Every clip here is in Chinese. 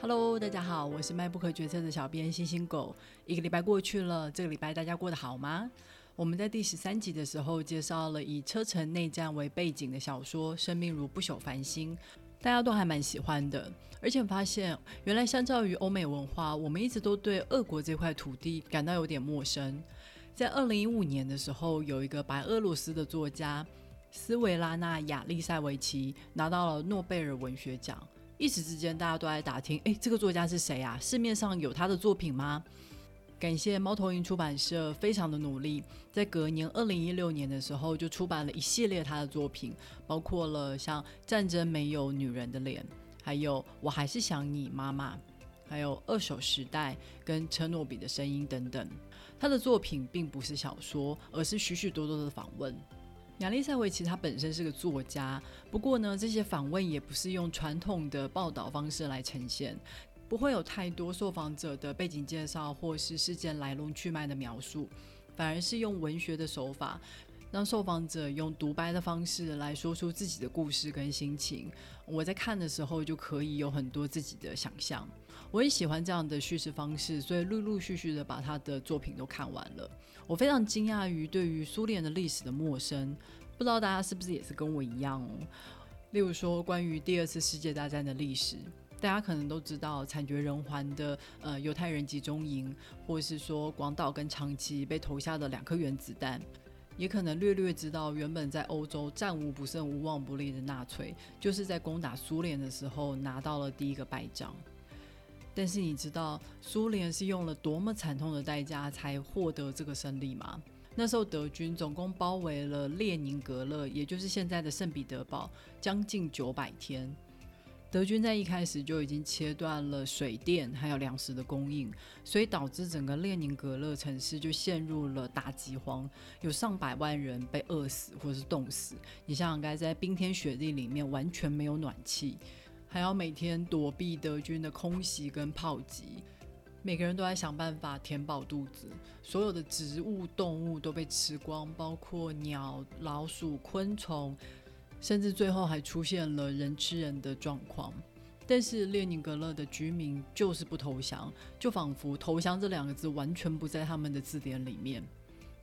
Hello，大家好，我是迈不可决策的小编星星狗。一个礼拜过去了，这个礼拜大家过得好吗？我们在第十三集的时候介绍了以车臣内战为背景的小说《生命如不朽繁星》，大家都还蛮喜欢的。而且发现，原来相较于欧美文化，我们一直都对俄国这块土地感到有点陌生。在二零一五年的时候，有一个白俄罗斯的作家斯维拉娜亚利塞维奇拿到了诺贝尔文学奖。一时之间，大家都在打听：哎，这个作家是谁啊？市面上有他的作品吗？感谢猫头鹰出版社非常的努力，在隔年二零一六年的时候，就出版了一系列他的作品，包括了像《战争没有女人的脸》，还有《我还是想你妈妈》，还有《二手时代》跟《车诺比的声音》等等。他的作品并不是小说，而是许许多多的访问。亚历塞维奇他本身是个作家，不过呢，这些访问也不是用传统的报道方式来呈现，不会有太多受访者的背景介绍或是事件来龙去脉的描述，反而是用文学的手法。让受访者用独白的方式来说出自己的故事跟心情，我在看的时候就可以有很多自己的想象。我也喜欢这样的叙事方式，所以陆陆续续的把他的作品都看完了。我非常惊讶于对于苏联的历史的陌生，不知道大家是不是也是跟我一样哦？例如说关于第二次世界大战的历史，大家可能都知道惨绝人寰的呃犹太人集中营，或是说广岛跟长崎被投下的两颗原子弹。也可能略略知道，原本在欧洲战无不胜、无往不利的纳粹，就是在攻打苏联的时候拿到了第一个败仗。但是你知道苏联是用了多么惨痛的代价才获得这个胜利吗？那时候德军总共包围了列宁格勒，也就是现在的圣彼得堡，将近九百天。德军在一开始就已经切断了水电还有粮食的供应，所以导致整个列宁格勒城市就陷入了大饥荒，有上百万人被饿死或是冻死。你想想，该在冰天雪地里面完全没有暖气，还要每天躲避德军的空袭跟炮击，每个人都在想办法填饱肚子，所有的植物动物都被吃光，包括鸟、老鼠、昆虫。甚至最后还出现了人吃人的状况，但是列宁格勒的居民就是不投降，就仿佛投降这两个字完全不在他们的字典里面。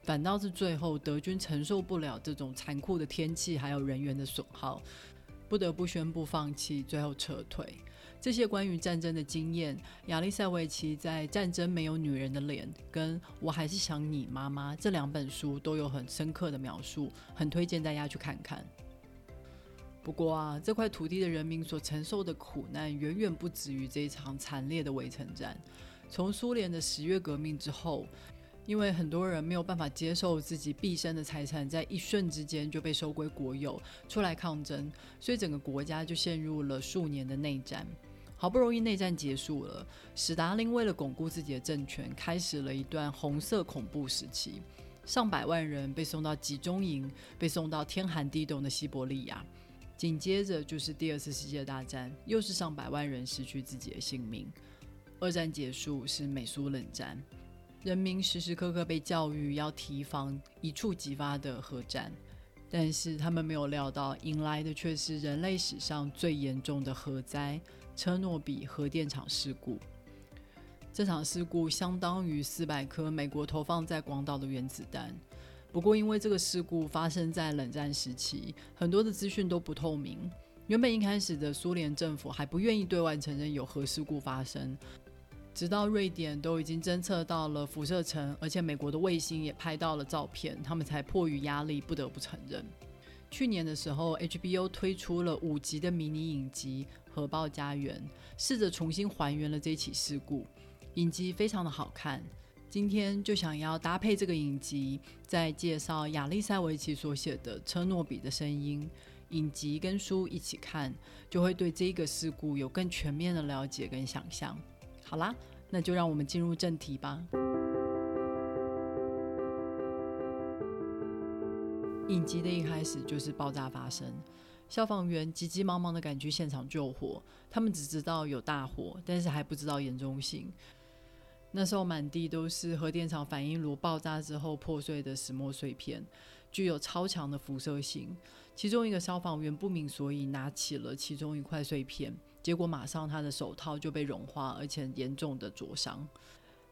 反倒是最后德军承受不了这种残酷的天气还有人员的损耗，不得不宣布放弃，最后撤退。这些关于战争的经验，亚历塞维奇在《战争没有女人的脸》跟我还是想你妈妈这两本书都有很深刻的描述，很推荐大家去看看。不过啊，这块土地的人民所承受的苦难远远不止于这一场惨烈的围城战。从苏联的十月革命之后，因为很多人没有办法接受自己毕生的财产在一瞬之间就被收归国有，出来抗争，所以整个国家就陷入了数年的内战。好不容易内战结束了，史达林为了巩固自己的政权，开始了一段红色恐怖时期，上百万人被送到集中营，被送到天寒地冻的西伯利亚。紧接着就是第二次世界大战，又是上百万人失去自己的性命。二战结束是美苏冷战，人民时时刻刻被教育要提防一触即发的核战，但是他们没有料到，迎来的却是人类史上最严重的核灾——车诺比核电厂事故。这场事故相当于四百颗美国投放在广岛的原子弹。不过，因为这个事故发生在冷战时期，很多的资讯都不透明。原本一开始的苏联政府还不愿意对外承认有核事故发生，直到瑞典都已经侦测到了辐射层，而且美国的卫星也拍到了照片，他们才迫于压力不得不承认。去年的时候，HBO 推出了五集的迷你影集《核爆家园》，试着重新还原了这起事故。影集非常的好看。今天就想要搭配这个影集，再介绍亚历塞维奇所写的《车诺比的声音》影集跟书一起看，就会对这个事故有更全面的了解跟想象。好啦，那就让我们进入正题吧。影集的一开始就是爆炸发生，消防员急急忙忙的赶去现场救火，他们只知道有大火，但是还不知道严重性。那时候满地都是核电厂反应炉爆炸之后破碎的石墨碎片，具有超强的辐射性。其中一个消防员不明所以拿起了其中一块碎片，结果马上他的手套就被融化，而且严重的灼伤。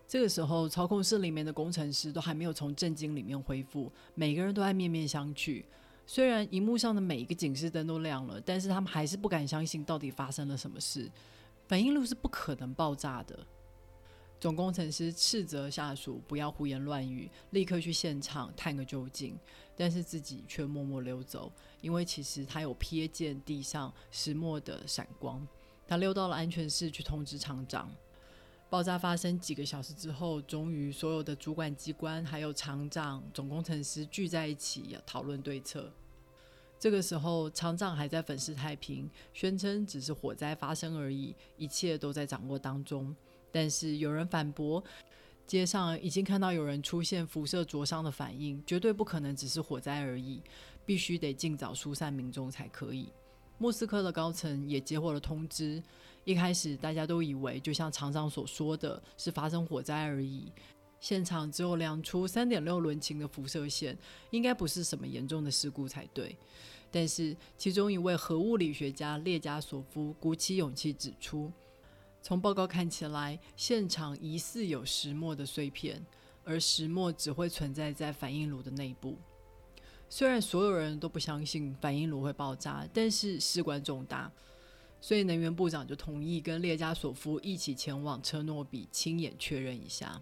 这个时候，操控室里面的工程师都还没有从震惊里面恢复，每个人都在面面相觑。虽然荧幕上的每一个警示灯都亮了，但是他们还是不敢相信到底发生了什么事。反应炉是不可能爆炸的。总工程师斥责下属不要胡言乱语，立刻去现场探个究竟，但是自己却默默溜走，因为其实他有瞥见地上石墨的闪光。他溜到了安全室去通知厂长。爆炸发生几个小时之后，终于所有的主管机关还有厂长、总工程师聚在一起讨论对策。这个时候，厂长还在粉饰太平，宣称只是火灾发生而已，一切都在掌握当中。但是有人反驳，街上已经看到有人出现辐射灼伤的反应，绝对不可能只是火灾而已，必须得尽早疏散民众才可以。莫斯科的高层也接获了通知。一开始大家都以为，就像厂长所说的是发生火灾而已。现场只有量出三点六伦琴的辐射线，应该不是什么严重的事故才对。但是其中一位核物理学家列加索夫鼓起勇气指出，从报告看起来，现场疑似有石墨的碎片，而石墨只会存在在反应炉的内部。虽然所有人都不相信反应炉会爆炸，但是事关重大。所以能源部长就同意跟列加索夫一起前往车诺比亲眼确认一下。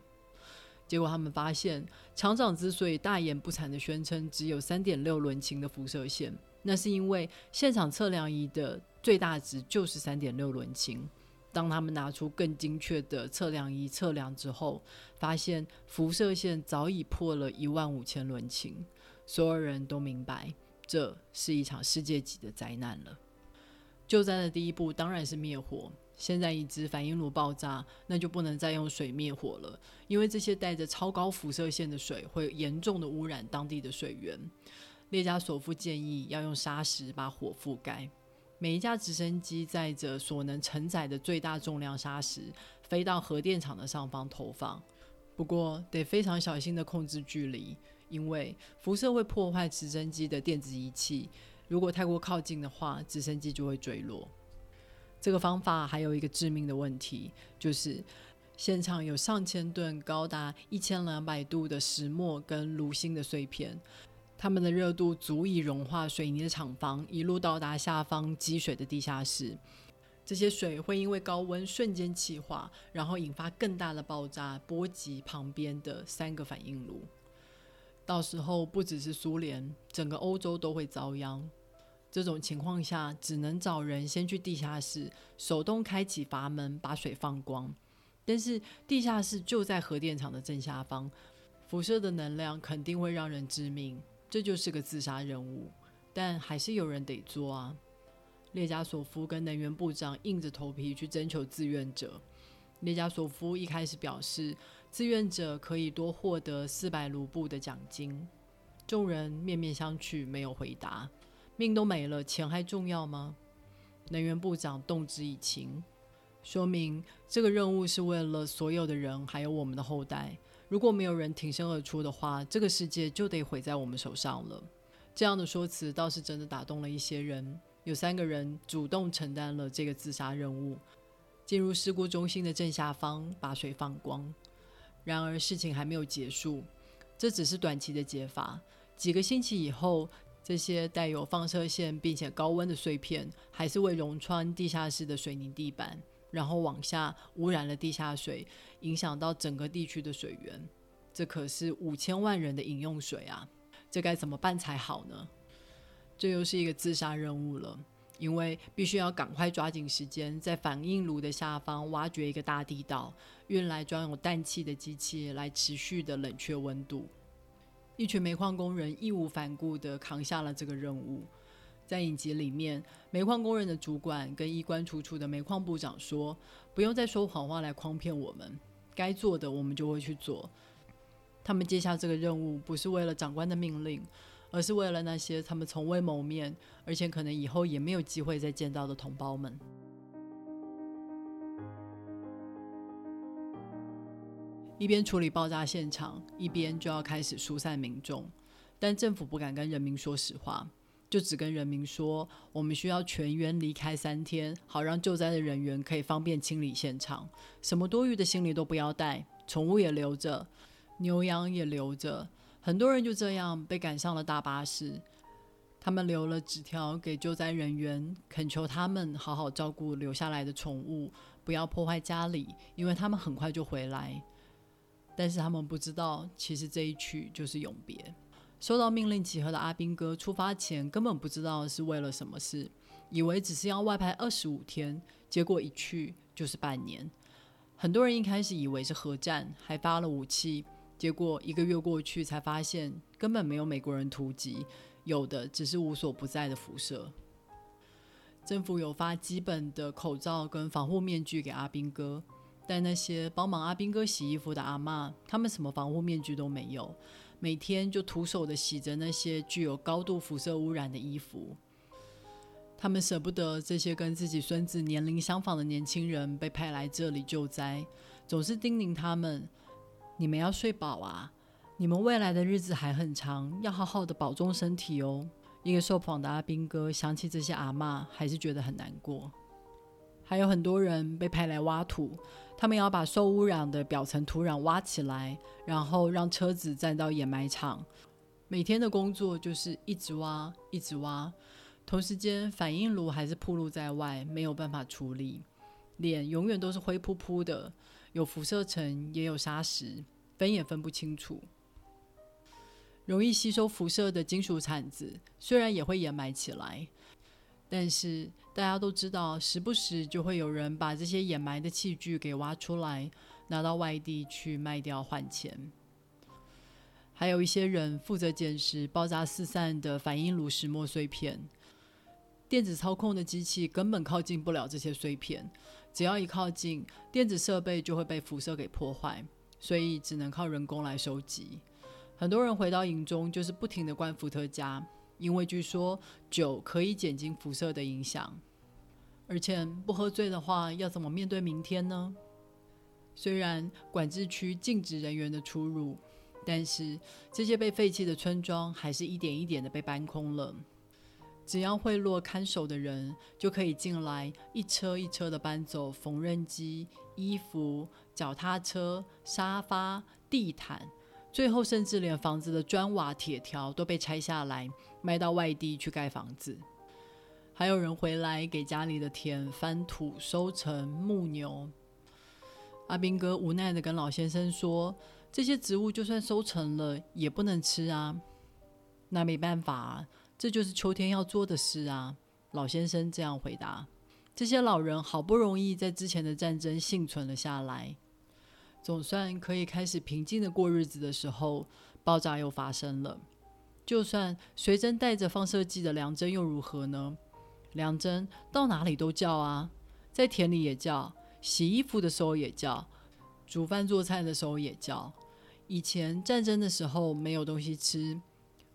结果他们发现，厂长之所以大言不惭的宣称只有三点六伦琴的辐射线，那是因为现场测量仪的最大值就是三点六伦琴。当他们拿出更精确的测量仪测量之后，发现辐射线早已破了一万五千伦琴。所有人都明白，这是一场世界级的灾难了。救灾的第一步当然是灭火。现在已知反应炉爆炸，那就不能再用水灭火了，因为这些带着超高辐射线的水会严重的污染当地的水源。列加索夫建议要用砂石把火覆盖。每一架直升机载着所能承载的最大重量砂石，飞到核电厂的上方投放。不过得非常小心的控制距离，因为辐射会破坏直升机的电子仪器。如果太过靠近的话，直升机就会坠落。这个方法还有一个致命的问题，就是现场有上千吨、高达一千两百度的石墨跟炉芯的碎片，它们的热度足以融化水泥的厂房，一路到达下方积水的地下室。这些水会因为高温瞬间气化，然后引发更大的爆炸，波及旁边的三个反应炉。到时候不只是苏联，整个欧洲都会遭殃。这种情况下，只能找人先去地下室手动开启阀门，把水放光。但是地下室就在核电厂的正下方，辐射的能量肯定会让人致命，这就是个自杀任务。但还是有人得做啊！列加索夫跟能源部长硬着头皮去征求志愿者。列加索夫一开始表示，志愿者可以多获得四百卢布的奖金。众人面面相觑，没有回答。命都没了，钱还重要吗？能源部长动之以情，说明这个任务是为了所有的人，还有我们的后代。如果没有人挺身而出的话，这个世界就得毁在我们手上了。这样的说辞倒是真的打动了一些人。有三个人主动承担了这个自杀任务，进入事故中心的正下方把水放光。然而事情还没有结束，这只是短期的解法。几个星期以后。这些带有放射线并且高温的碎片，还是会融穿地下室的水泥地板，然后往下污染了地下水，影响到整个地区的水源。这可是五千万人的饮用水啊！这该怎么办才好呢？这又是一个自杀任务了，因为必须要赶快抓紧时间，在反应炉的下方挖掘一个大地道，运来装有氮气的机器来持续的冷却温度。一群煤矿工人义无反顾地扛下了这个任务。在影集里面，煤矿工人的主管跟衣冠楚楚的煤矿部长说：“不用再说谎话来诓骗我们，该做的我们就会去做。”他们接下这个任务不是为了长官的命令，而是为了那些他们从未谋面，而且可能以后也没有机会再见到的同胞们。一边处理爆炸现场，一边就要开始疏散民众。但政府不敢跟人民说实话，就只跟人民说，我们需要全员离开三天，好让救灾的人员可以方便清理现场，什么多余的行李都不要带，宠物也留着，牛羊也留着。很多人就这样被赶上了大巴士。他们留了纸条给救灾人员，恳求他们好好照顾留下来的宠物，不要破坏家里，因为他们很快就回来。但是他们不知道，其实这一去就是永别。收到命令集合的阿兵哥出发前根本不知道是为了什么事，以为只是要外派二十五天，结果一去就是半年。很多人一开始以为是核战，还发了武器，结果一个月过去才发现根本没有美国人突击。有的只是无所不在的辐射。政府有发基本的口罩跟防护面具给阿兵哥，但那些帮忙阿兵哥洗衣服的阿妈，他们什么防护面具都没有，每天就徒手的洗着那些具有高度辐射污染的衣服。他们舍不得这些跟自己孙子年龄相仿的年轻人被派来这里救灾，总是叮咛他们：“你们要睡饱啊。”你们未来的日子还很长，要好好的保重身体哦。一个受访的阿兵哥想起这些阿妈，还是觉得很难过。还有很多人被派来挖土，他们要把受污染的表层土壤挖起来，然后让车子载到掩埋场。每天的工作就是一直挖，一直挖。同时间，反应炉还是暴露在外，没有办法处理。脸永远都是灰扑扑的，有辐射层，也有砂石，分也分不清楚。容易吸收辐射的金属铲子，虽然也会掩埋起来，但是大家都知道，时不时就会有人把这些掩埋的器具给挖出来，拿到外地去卖掉换钱。还有一些人负责捡拾爆炸四散的反应炉石墨碎片，电子操控的机器根本靠近不了这些碎片，只要一靠近，电子设备就会被辐射给破坏，所以只能靠人工来收集。很多人回到营中，就是不停的灌伏特加，因为据说酒可以减轻辐射的影响。而且不喝醉的话，要怎么面对明天呢？虽然管制区禁止人员的出入，但是这些被废弃的村庄还是一点一点的被搬空了。只要贿赂看守的人，就可以进来一车一车的搬走缝纫机、衣服、脚踏车、沙发、地毯。最后，甚至连房子的砖瓦、铁条都被拆下来，卖到外地去盖房子。还有人回来给家里的田翻土、收成牧牛。阿兵哥无奈的跟老先生说：“这些植物就算收成了，也不能吃啊。”那没办法，这就是秋天要做的事啊。老先生这样回答。这些老人好不容易在之前的战争幸存了下来。总算可以开始平静的过日子的时候，爆炸又发生了。就算随身带着放射剂的梁真又如何呢？梁真到哪里都叫啊，在田里也叫，洗衣服的时候也叫，煮饭做菜的时候也叫。以前战争的时候没有东西吃，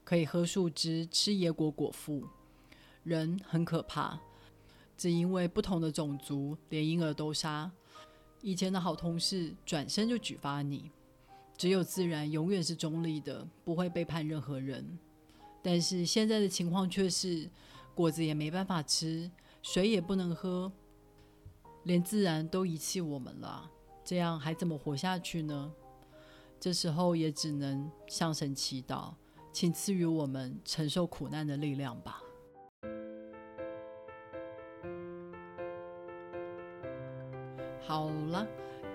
可以喝树枝、吃野果果腹。人很可怕，只因为不同的种族，连婴儿都杀。以前的好同事转身就举发你，只有自然永远是中立的，不会背叛任何人。但是现在的情况却是，果子也没办法吃，水也不能喝，连自然都遗弃我们了，这样还怎么活下去呢？这时候也只能向神祈祷，请赐予我们承受苦难的力量吧。好了，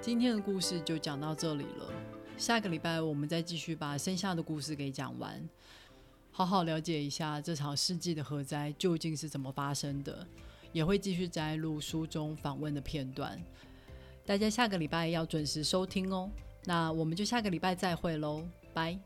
今天的故事就讲到这里了。下个礼拜我们再继续把剩下的故事给讲完，好好了解一下这场世纪的核灾究竟是怎么发生的，也会继续摘录书中访问的片段。大家下个礼拜要准时收听哦。那我们就下个礼拜再会喽，拜。